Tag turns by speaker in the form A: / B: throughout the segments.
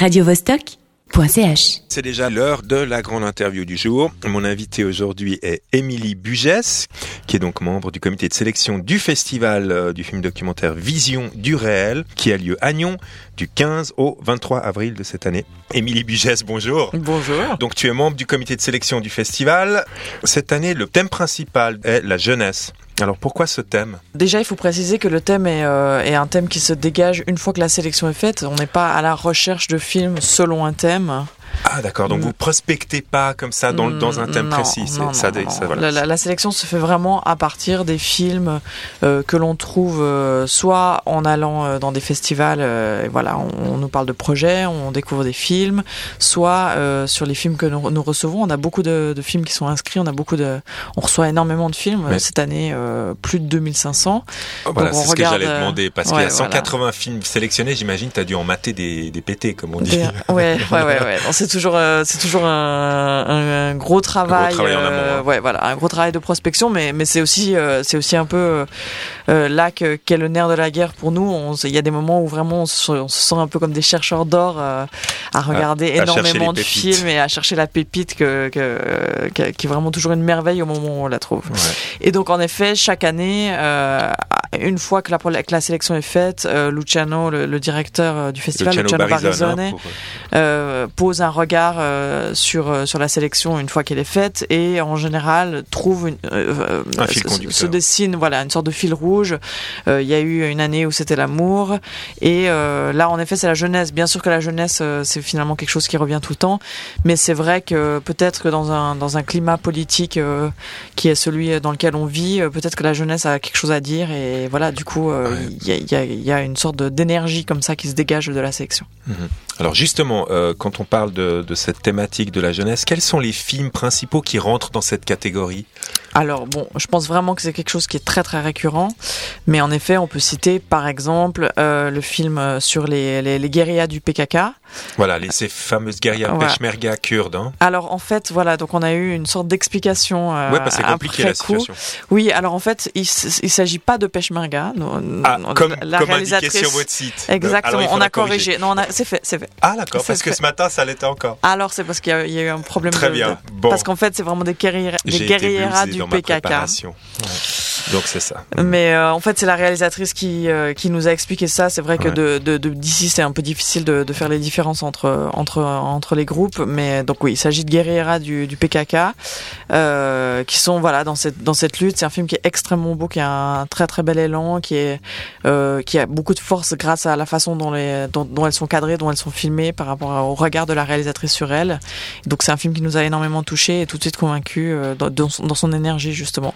A: radiovostok.ch.
B: C'est déjà l'heure de la grande interview du jour. Mon invité aujourd'hui est Émilie Bugès, qui est donc membre du comité de sélection du festival euh, du film documentaire Vision du réel, qui a lieu à Nyon du 15 au 23 avril de cette année. Émilie Bugès, bonjour.
C: Bonjour.
B: Donc tu es membre du comité de sélection du festival. Cette année, le thème principal est la jeunesse. Alors pourquoi ce thème?
C: Déjà, il faut préciser que le thème est, euh, est, un thème qui se dégage une fois que la sélection est faite. On n'est pas à la recherche de films selon un thème.
B: Ah d'accord, donc vous prospectez pas comme ça dans, dans un thème
C: non,
B: précis.
C: non,
B: ça,
C: non,
B: ça,
C: non.
B: voilà.
C: la, la, la, sélection se fait vraiment à partir des films euh, que l'on trouve euh, soit en allant euh, dans des festivals, et voilà, on, on, nous parle de projets, on découvre des films, soit sur les films que nous, nous, recevons. On a beaucoup de, de, films qui sont inscrits, on a beaucoup de, on reçoit énormément de films
B: Mais...
C: cette année, plus de 2500.
B: Oh, voilà, c'est ce
C: regarde,
B: que j'allais demander parce
C: ouais,
B: qu'il y a 180
C: voilà.
B: films sélectionnés. J'imagine, tu as dû en mater des, des pétés, comme on dit.
C: Des, ouais, ouais, ouais, ouais. C'est toujours, euh, c'est toujours un, un, un, gros travail.
B: Un gros travail en amont.
C: Euh, ouais, voilà, un gros travail de prospection, mais mais c'est aussi, euh, c'est aussi un peu là que qu'est le nerf de la guerre pour nous. Il y a des moments où vraiment on se, on se, sent un peu comme des chercheurs d'or à regarder
B: à, à
C: énormément de
B: pépites.
C: films et à chercher la pépite que, que, que, qui est vraiment toujours une merveille au moment où on la trouve.
B: Ouais.
C: Et donc en effet, chaque année, une fois que la, que la sélection est faite, Luciano, le, le, directeur du festival,
B: Luciano,
C: Luciano
B: Barizone,
C: Barizone,
B: hein, pour...
C: pose un regard euh, sur sur la sélection une fois qu'elle est faite et en général trouve une,
B: euh, un fil
C: se, se, dessine voilà une sorte de fil rouge. Euh, Il y a eu une année où c'était l'amour et euh, là en effet c'est la jeunesse. Bien sûr que la jeunesse euh, c'est finalement quelque chose qui revient tout le temps, mais c'est vrai que peut-être que dans un dans un climat politique euh, qui est celui dans lequel on vit, euh, peut-être que la jeunesse a quelque chose à dire et voilà du coup il ouais. y, a, y, a, y, a, une sorte d'énergie comme ça qui se dégage de la sélection.
B: Mmh. Alors justement, euh, quand on parle de, de, cette thématique de la jeunesse, quels sont les films principaux qui rentrent dans cette catégorie?
C: Alors bon, je pense vraiment que c'est quelque chose qui est très très récurrent, mais en effet, on peut citer par exemple euh, le film sur les, les, les guérillas du PKK.
B: Voilà, les, ces fameuses
C: voilà.
B: peshmerga kurdes. Hein.
C: Alors en fait, voilà, donc on a eu une sorte d'explication. Euh,
B: ouais, parce que c'est compliqué la situation.
C: Coup. Oui, alors en fait, il, il s'agit pas de peshmerga.
B: Ah, comme,
C: la
B: comme
C: réalisatrice.
B: indiqué sur votre site.
C: Exactement,
B: alors,
C: on a corrigé. Non, c'est fait, c'est fait.
B: Ah d'accord, parce que ce matin ça l'était encore.
C: Alors c'est parce qu'il y, y, a eu un problème.
B: Très
C: de,
B: bien. Bon.
C: Parce qu'en fait, c'est vraiment des guerrières, des guerrieras du PKK.
B: Ouais. Donc c'est ça.
C: Mais euh, en fait, c'est la réalisatrice qui euh, qui nous a expliqué ça. C'est vrai que
B: ouais.
C: de, de, de d'ici, c'est un peu difficile de, de, faire les différences entre entre entre les groupes. Mais donc oui, il s'agit de guerrieras du, du PKK euh, qui sont voilà dans cette dans cette lutte. C'est un film qui est extrêmement beau, qui a un très très bel élan, qui est euh, qui a beaucoup de force grâce à la façon dont les dont, dont, elles sont cadrées, dont elles sont filmées par rapport au regard de la réalisatrice sur elles. Donc c'est un film qui nous a énormément touché et tout de suite convaincu euh, dans, dans, son, énergie justement.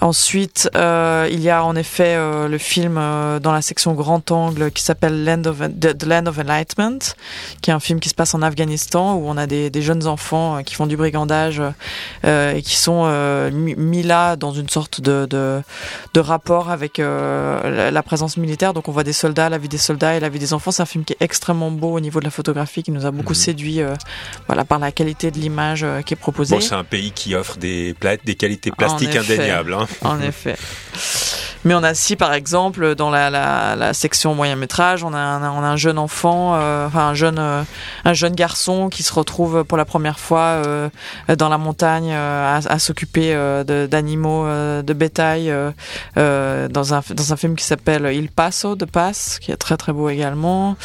C: Ensuite, euh, il y a en effet euh, le film euh, dans la section grand angle qui s'appelle Land of The Land of Enlightenment, qui est un film qui se passe en Afghanistan où on a des, des jeunes enfants qui font du brigandage et qui sont mis là dans une sorte de, de, de rapport avec la présence militaire. Donc on voit des soldats, la vie des soldats et la vie des enfants. C'est un film qui est extrêmement beau au niveau de la photographie, qui nous a beaucoup mmh. séduit voilà, par la qualité de l'image qui est proposée.
B: Bon, c'est un pays qui offre des, des qualités plastiques indéniables. Hein.
C: En effet. fait. Mais on a si, par exemple, dans la, section moyen métrage, on a un, jeune enfant, euh, enfin un jeune, euh, un jeune garçon qui se retrouve pour la première fois euh, dans la montagne à, s'occuper d'animaux de, bétail dans un dans un film qui s'appelle Il Paso de Passe, qui est très très beau également.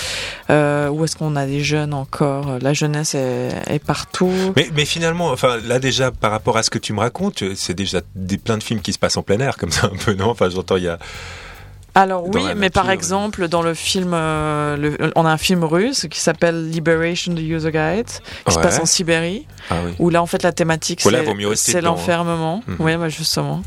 C: où est-ce qu'on a des jeunes encore? La jeunesse est, partout.
B: Mais, finalement, enfin là déjà par rapport à ce que tu me racontes, c'est déjà des plein de films qui se passent en plein air comme ça un peu non? J'entends il y a
C: alors oui, mais par exemple, dans le film, euh, le, on a un film russe qui s'appelle Liberation the User Guide, qui
B: ouais.
C: se passe en Sibérie,
B: ah oui.
C: où là en fait la thématique
B: voilà,
C: c'est l'enfermement.
B: Hein.
C: Oui, bah, justement.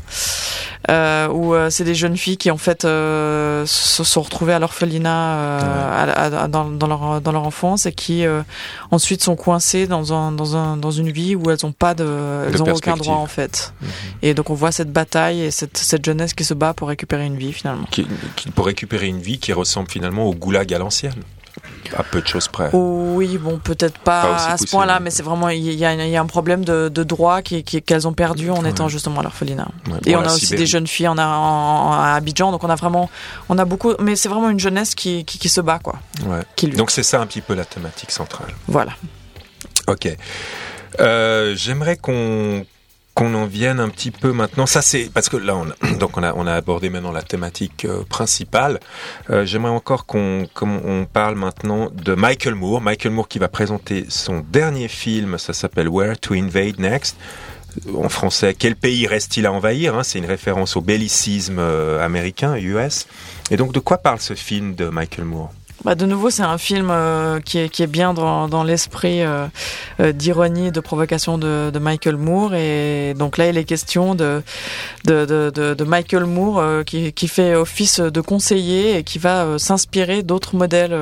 C: Euh, où euh, c'est des jeunes filles qui en fait euh, se sont retrouvées à l'orphelinat ouais. à, dans, dans, leur dans leur enfance et qui euh, ensuite sont coincées dans un dans un dans une vie où elles ont pas de elles ont aucun droit en fait.
B: Mm -hmm.
C: Et donc on voit cette bataille et cette cette jeunesse qui se bat pour récupérer une vie finalement.
B: Qui, pour récupérer une vie qui ressemble finalement au goulag à l'ancienne. à peu de choses près.
C: Oui, bon, peut-être pas, à ce point-là, mais c'est vraiment il y, a un problème de, droit qu'elles qui, ont perdu en étant justement à l'orphelinat. et on a aussi des jeunes filles en, à Abidjan, donc on a vraiment, on a beaucoup, mais c'est vraiment une jeunesse qui, qui, se bat, quoi.
B: donc c'est ça un petit peu la thématique centrale.
C: Voilà.
B: Ok. Euh, j'aimerais qu'on qu'on en vienne un petit peu maintenant. Ça c'est parce que là on a, donc on a on a abordé maintenant la thématique euh, principale. Euh, J'aimerais encore qu'on on parle maintenant de Michael Moore. Michael Moore qui va présenter son dernier film. Ça s'appelle Where to Invade Next. En français, quel pays reste-t-il à envahir hein? C'est une référence au bellicisme euh, américain, US. Et donc de quoi parle ce film de Michael Moore?
C: Bah, de nouveau, c'est un film euh, qui, est, qui est bien dans, dans l'esprit euh, euh, d'ironie, de provocation de, de, Michael Moore. Et donc là, il est question de, de, de, de Michael Moore qui, qui, fait office de conseiller et qui va s'inspirer d'autres modèles,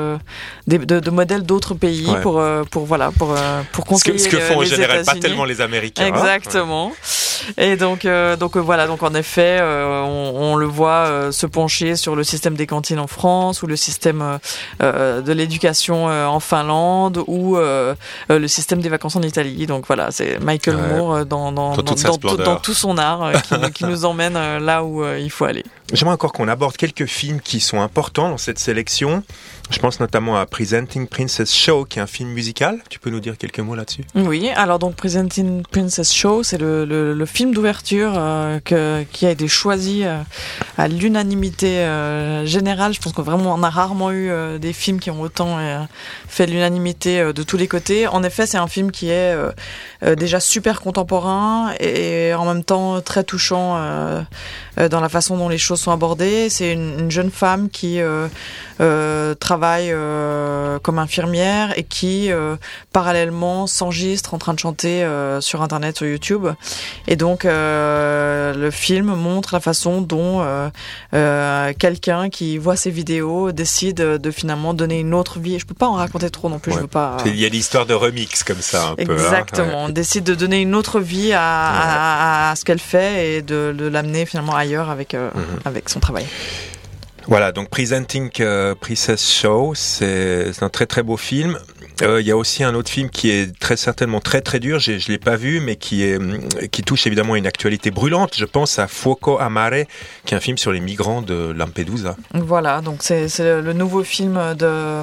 C: de, de, modèles d'autres pays pour, pour, voilà, pour, pour conseiller.
B: Ce que, ce que font en général pas tellement les Américains. Hein.
C: Exactement. Et donc, donc voilà, donc en effet, on, on, le voit se pencher sur le système des cantines en France ou le système euh, de l'éducation euh, en Finlande ou euh, le système des vacances en Italie. Donc voilà, c'est Michael Moore dans, dans, dans, tout, son art qui, qui, nous emmène là où il faut aller.
B: J'aimerais encore qu'on aborde quelques films qui sont importants dans cette sélection. Je pense notamment à Presenting Princess Show, qui est un film musical. Tu peux nous dire quelques mots là-dessus?
C: Oui, alors donc Presenting Princess Show, c'est le, film d'ouverture euh, qui a été choisi euh, à l'unanimité euh, générale. Je pense qu'on vraiment on a rarement eu des films qui ont autant fait l'unanimité de tous les côtés. En effet, c'est un film qui est déjà super contemporain et, en même temps très touchant dans la façon dont les choses sont abordées. C'est une, une, jeune femme qui travaille travaille euh, comme infirmière et qui euh, parallèlement s'enregistre en train de chanter euh, sur internet sur YouTube. Et donc le film montre la façon dont quelqu'un qui voit ces vidéos décide de finalement donner une autre vie. Je peux pas en raconter trop non plus je veux pas
B: il y a l'histoire de remix comme ça un
C: peu hein. exactement. On décide de donner une autre vie à, à, ce qu'elle fait et de, de l'amener finalement ailleurs avec mhm. avec son travail
B: voilà, donc Presenting uh, Princess Show, c'est un très très beau film. Euh, il y a aussi un autre film qui est très certainement très très dur, je ne l'ai pas vu, mais qui, est, qui touche évidemment une actualité brûlante. Je pense à Fuoco Amare, qui est un film sur les migrants de Lampedusa.
C: Voilà, donc c'est le nouveau film de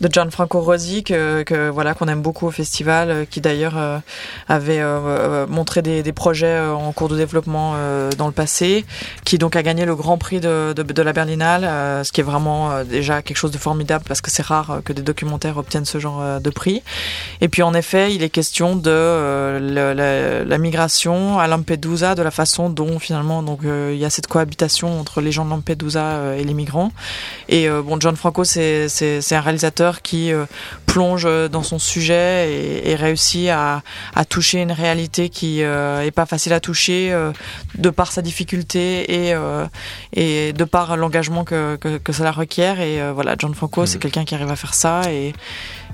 C: de Gianfranco Rosi que, voilà qu'on aime beaucoup au festival, euh, qui d'ailleurs euh, avait euh, montré des, projets en cours de développement dans le passé, qui donc a gagné le Grand Prix de, la Berlinale, ce qui est vraiment déjà quelque chose de formidable parce que c'est rare que des documentaires obtiennent ce genre de prix. Et puis en effet, il est question de la, la, migration à Lampedusa, de la façon dont finalement donc il y a cette cohabitation entre les gens de Lampedusa et les migrants. Et bon, Gianfranco c'est c'est un réalisateur qui euh, plonge dans son sujet et, réussit à, toucher une réalité qui euh, est pas facile à toucher euh, de par sa difficulté et, et de par l'engagement que, que, cela requiert. Et voilà, John Franco, c'est mm. quelqu'un qui arrive à faire ça et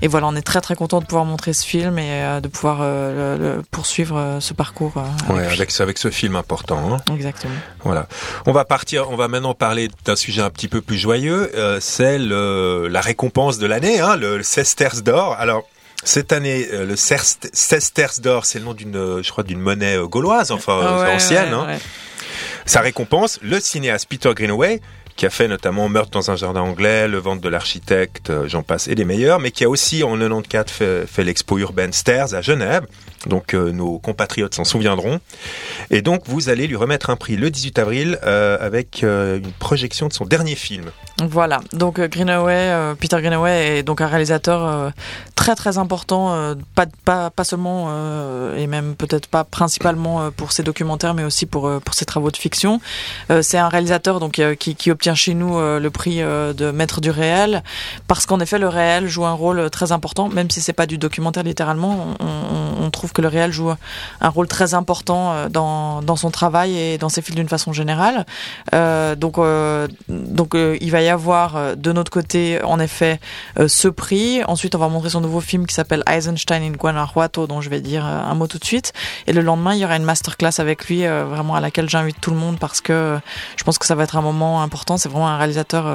C: et voilà, on est très très content de pouvoir montrer ce film et euh, de pouvoir euh, poursuivre euh, ce parcours.
B: ouais, avec, avec ce film important.
C: Hein. Exactement.
B: Voilà. On va partir, on va maintenant parler d'un sujet un petit peu plus joyeux. c'est la récompense de l'année, hein, le Sesters d'or. Alors. Cette année, le Sesters d'or, c'est le nom d'une, je crois, d'une monnaie gauloise, enfin ancienne. hein. Ça récompense le cinéaste Peter Greenaway, qui a fait notamment Meurtre dans un jardin anglais, Le ventre de l'architecte, euh, j'en passe, et les meilleurs, mais qui a aussi en 94 fait, l'expo urbaine Stairs à Genève. Donc euh, nos compatriotes s'en souviendront. Et donc vous allez lui remettre un prix le 18 avril euh, avec une projection de son dernier film.
C: Voilà, donc Greenaway, Peter Greenaway est donc un réalisateur très très important, pas, pas, pas seulement et même peut-être pas principalement pour ses documentaires, mais aussi pour, pour ses travaux de fiction. C'est un réalisateur donc qui, qui obtient chez nous euh, le prix euh, de maître du réel, parce qu'en effet le réel joue un rôle très important, même si c'est pas du documentaire littéralement, on, trouve que le réel joue un rôle très important euh, dans, dans son travail et dans ses films d'une façon générale. donc donc il va y avoir de notre côté, en effet, ce prix. Ensuite, on va montrer son nouveau film qui s'appelle Eisenstein in Guanajuato, dont je vais dire un mot tout de suite. Et le lendemain, il y aura une masterclass avec lui, vraiment à laquelle j'invite tout le monde parce que je pense que ça va être un moment important. C'est vraiment un réalisateur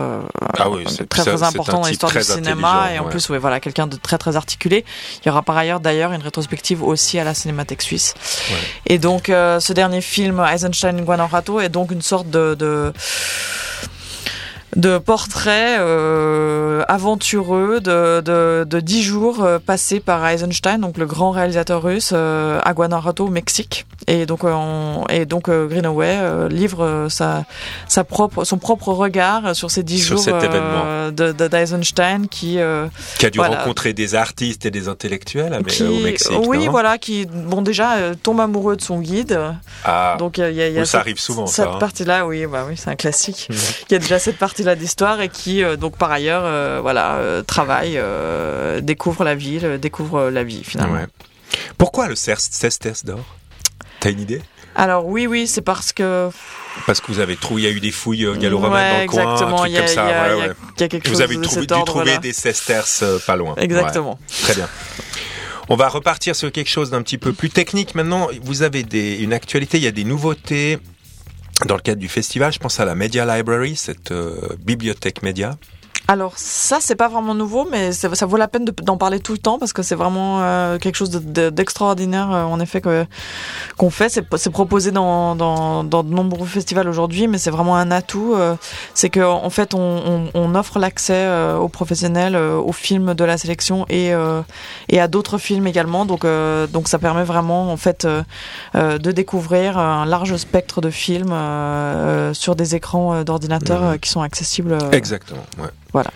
C: ah oui, très très important dans l'histoire du cinéma et en plus, ouais, voilà, quelqu'un de très très articulé. Il y aura par ailleurs d'ailleurs une rétrospective aussi à la Cinémathèque suisse. Ouais. Et donc, ce dernier film, Eisenstein in Guanajuato, est donc une sorte de, de de portraits euh, aventureux de, de, de 10 jours euh, passés par Eisenstein, donc le grand réalisateur russe, euh, à Guanajuato, au Mexique. Et donc, on, et donc Greenaway livre sa, sa propre, son propre regard sur ces 10 jours d'Eisenstein de, qui...
B: qui a dû rencontrer des artistes et des intellectuels qui, au Mexique.
C: Oui, voilà, qui, bon, déjà, tombe amoureux de son guide.
B: Ah, donc, il y a, y a
C: ça
B: arrive souvent,
C: cette
B: hein.
C: partie-là, oui, bah, oui c'est un classique. il y a déjà cette partie d'histoire et qui euh, donc par ailleurs euh, voilà euh, travaille, découvre la ville, découvre la vie finalement.
B: Pourquoi le Cesters d'or? T'as une idée?
C: Alors oui, oui, c'est parce que
B: parce que vous avez trouvé, il y a eu des fouilles gallo-romaines dans le coin, un truc comme ça.
C: vous
B: avez trouvé, dû trouver des sesterces pas loin.
C: Exactement.
B: Très bien. On va repartir sur quelque chose d'un petit peu plus technique maintenant. Vous avez des, une actualité, il y a des nouveautés dans le cadre du festival, je pense à la Media Library, cette euh, bibliothèque média.
C: Alors ça, c'est pas vraiment nouveau, mais ça, vaut la peine d'en parler tout le temps parce que c'est vraiment euh, quelque chose d'extraordinaire, euh, en effet, qu'on fait. C'est proposé dans, dans, dans, de nombreux festivals aujourd'hui, mais c'est vraiment un atout. Euh, c'est qu'en en fait, on, on, offre l'accès aux professionnels, aux films de la sélection et, et à d'autres films également. Donc, donc ça permet vraiment, en fait, de découvrir un large spectre de films sur des écrans d'ordinateur mmh. qui sont accessibles.
B: Exactement. Ouais.
C: Voilà.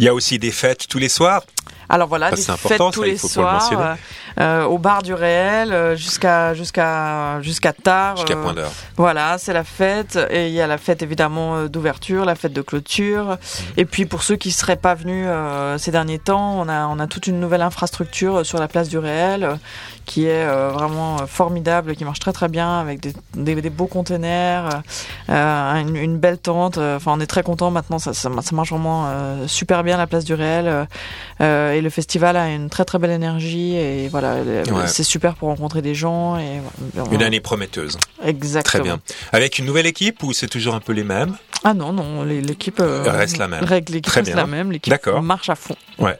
B: Il y a aussi des fêtes tous les soirs.
C: Alors voilà, des fêtes tous les soirs, euh, au bar du réel, euh, jusqu'à jusqu'à jusqu'à tard.
B: Jusqu'à point d'heure.
C: Voilà, c'est la fête et il y a la fête évidemment d'ouverture, la fête de clôture. Et puis pour ceux qui seraient pas venus ces derniers temps, on a on a toute une nouvelle infrastructure sur la place du réel qui est vraiment formidable, qui marche très très bien avec des, des, beaux containers, une, une, belle tente. Enfin, on est très content maintenant. Ça, ça, ça marche vraiment super bien la place du réel. et le festival a une très très belle énergie et voilà, c'est super pour rencontrer des gens et
B: une année prometteuse.
C: Exactement.
B: Très bien. Avec une nouvelle équipe ou c'est toujours un peu les mêmes
C: Ah non non, l'équipe euh,
B: reste la même.
C: L'équipe reste la même. L'équipe marche à fond.
B: Ouais.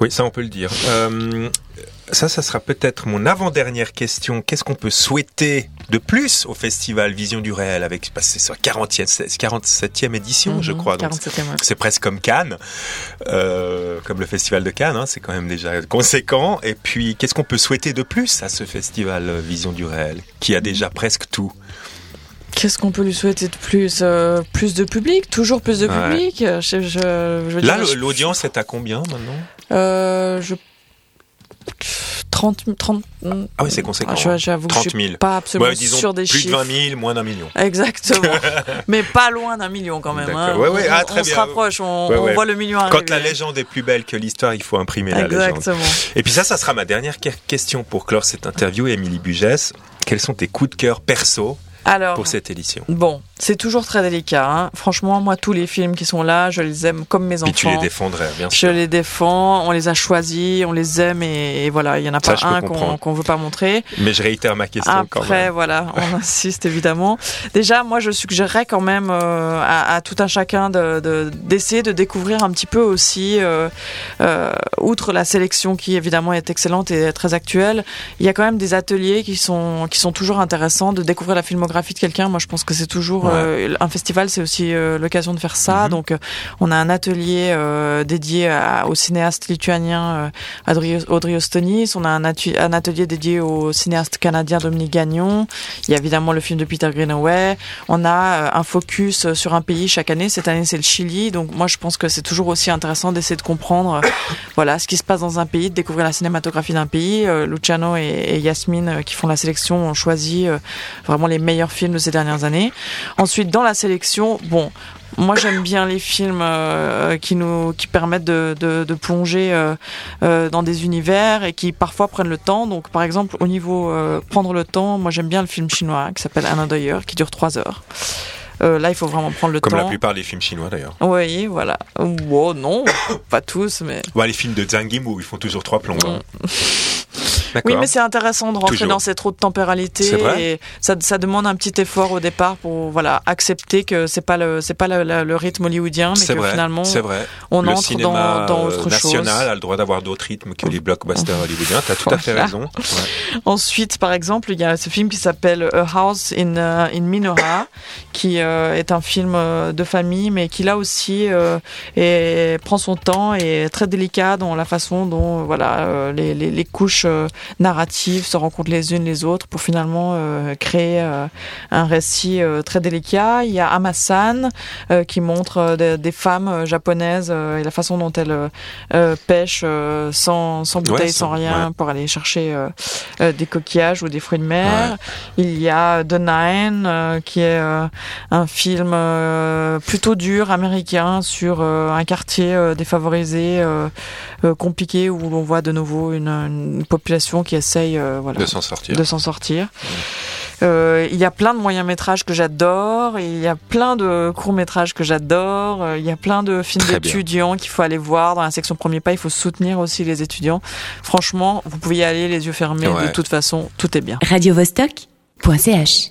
B: Oui, ça on peut le dire. Euh, ça, ça sera peut-être mon avant-dernière question. Qu'est-ce qu'on peut souhaiter de plus au festival Vision du réel avec bah, c'est sa 47e édition, je mhm, crois. c'est presque comme Cannes, euh, comme le festival de Cannes. Hein, c'est quand même déjà conséquent. Et puis, qu'est-ce qu'on peut souhaiter de plus à ce festival euh, Vision du réel, qui a déjà presque tout?
C: Qu'est-ce qu'on peut lui souhaiter de plus euh, Plus de public Toujours plus de public?
B: Là, l'audience est à combien maintenant?
C: Euh, je 30, 30
B: Ah oui, c'est conséquent.
C: Ah, j'avoue 30 000. je suis pas absolument ouais,
B: disons
C: sur des
B: plus
C: chiffres.
B: Plus de 20 000, moins d'un million.
C: Exactement. Mais pas loin d'un million quand même. Hein.
B: Ouais, ouais. Ah,
C: on
B: bien.
C: se rapproche, on, voit le million arriver.
B: Quand la légende est plus belle que l'histoire, il faut imprimer
C: Exactement.
B: la légende. Et puis ça, ça sera ma dernière question pour clore cette interview, Émilie Bugès. Quels sont tes coups de cœur perso
C: alors,
B: pour cette édition
C: Bon, c'est toujours très délicat. Hein. Franchement, moi, tous les films qui sont là, je les aime comme mes enfants. Et
B: tu les défendrais, bien sûr.
C: Je les défends, on les a choisis, on les aime et, voilà, il y en a pas un qu'on ne veut pas montrer.
B: Mais je réitère ma question
C: Après,
B: quand même.
C: voilà, on insiste évidemment. Déjà, moi, je suggérerais quand même euh, à, tout un chacun d'essayer de, de, découvrir un petit peu aussi, euh, euh, outre la sélection qui évidemment est excellente et très actuelle, il y a quand même des ateliers qui sont qui sont toujours intéressants de découvrir la filmographie de quelqu'un. Moi, je pense que c'est toujours euh, un festival, c'est aussi euh, l'occasion de faire ça. Mhm. Donc, euh, on a un atelier dédié au cinéaste lituanien Audrey Ostonis. On a un, un, atelier dédié au cinéaste canadien Dominique Gagnon. Il y a évidemment le film de Peter Greenaway. On a un focus sur un pays chaque année. Cette année, c'est le Chili. Donc, moi, je pense que c'est toujours aussi intéressant d'essayer de comprendre, voilà, ce qui se passe dans un pays, de découvrir la cinématographie d'un pays. Luciano et, et Yasmine, qui font la sélection, ont choisi vraiment les meilleurs films de ces dernières années. Ensuite, dans la sélection, bon, moi j'aime bien les films euh, qui nous qui permettent de, de, de plonger euh, euh, dans des univers et qui parfois prennent le temps. Donc par exemple au niveau prendre le temps, moi j'aime bien le film chinois qui s'appelle Another Year qui dure trois heures. Euh, là, il faut vraiment prendre le
B: Comme
C: temps.
B: la plupart des films chinois d'ailleurs.
C: Oui, voilà. Oh, non, pas tous, mais.
B: Ouais, les films de Zhang Yimou, ils font toujours trois plombs. hein.
C: Oui, mais c'est intéressant de rentrer
B: Toujours.
C: dans cette haute temporalité
B: C'est vrai
C: et ça, ça demande un petit effort au départ pour voilà accepter que c'est pas le c'est pas le, le- le rythme hollywoodien, mais que
B: vrai,
C: finalement
B: c'est vrai.
C: on
B: le
C: entre
B: cinéma
C: dans, dans
B: euh,
C: autre
B: national
C: chose.
B: a le droit d'avoir d'autres rythmes que les blockbusters hollywoodiens. T'as tout à fait raison. Ouais.
C: Ensuite, par exemple, il y a ce film qui s'appelle A House in, euh, in Minora, qui euh, est un film euh, de famille, mais qui là aussi euh, est- prend son temps et est très délicat dans la façon dont euh, voilà euh, les, les, les couches euh, narratives se rencontrent les unes les autres pour finalement euh, créer euh, un récit euh, très délicat. Il y a Amasan euh, qui montre des, des femmes japonaises euh, et la façon dont elles pêchent euh, sans, sans bouteille,
B: sans-
C: sans rien,
B: ouais.
C: pour aller chercher des coquillages ou des fruits de mer. Il y a The Nine, euh, qui est euh, un film euh, plutôt dur américain sur euh, un quartier euh, défavorisé, euh, euh, compliqué, où l'on voit de nouveau une, une population qui essaye euh, voilà,
B: De s'en sortir.
C: de s'en sortir. Euh, il y a plein de moyens métrages que j'adore, il y a plein de courts métrages que j'adore, euh, il y a plein de films d'étudiants qu'il faut aller voir dans la section premier pas. Il faut soutenir aussi les étudiants. Franchement, vous pouvez y aller les yeux fermés.
B: Ouais.
C: De toute façon, tout est bien.
A: radiovostok.ch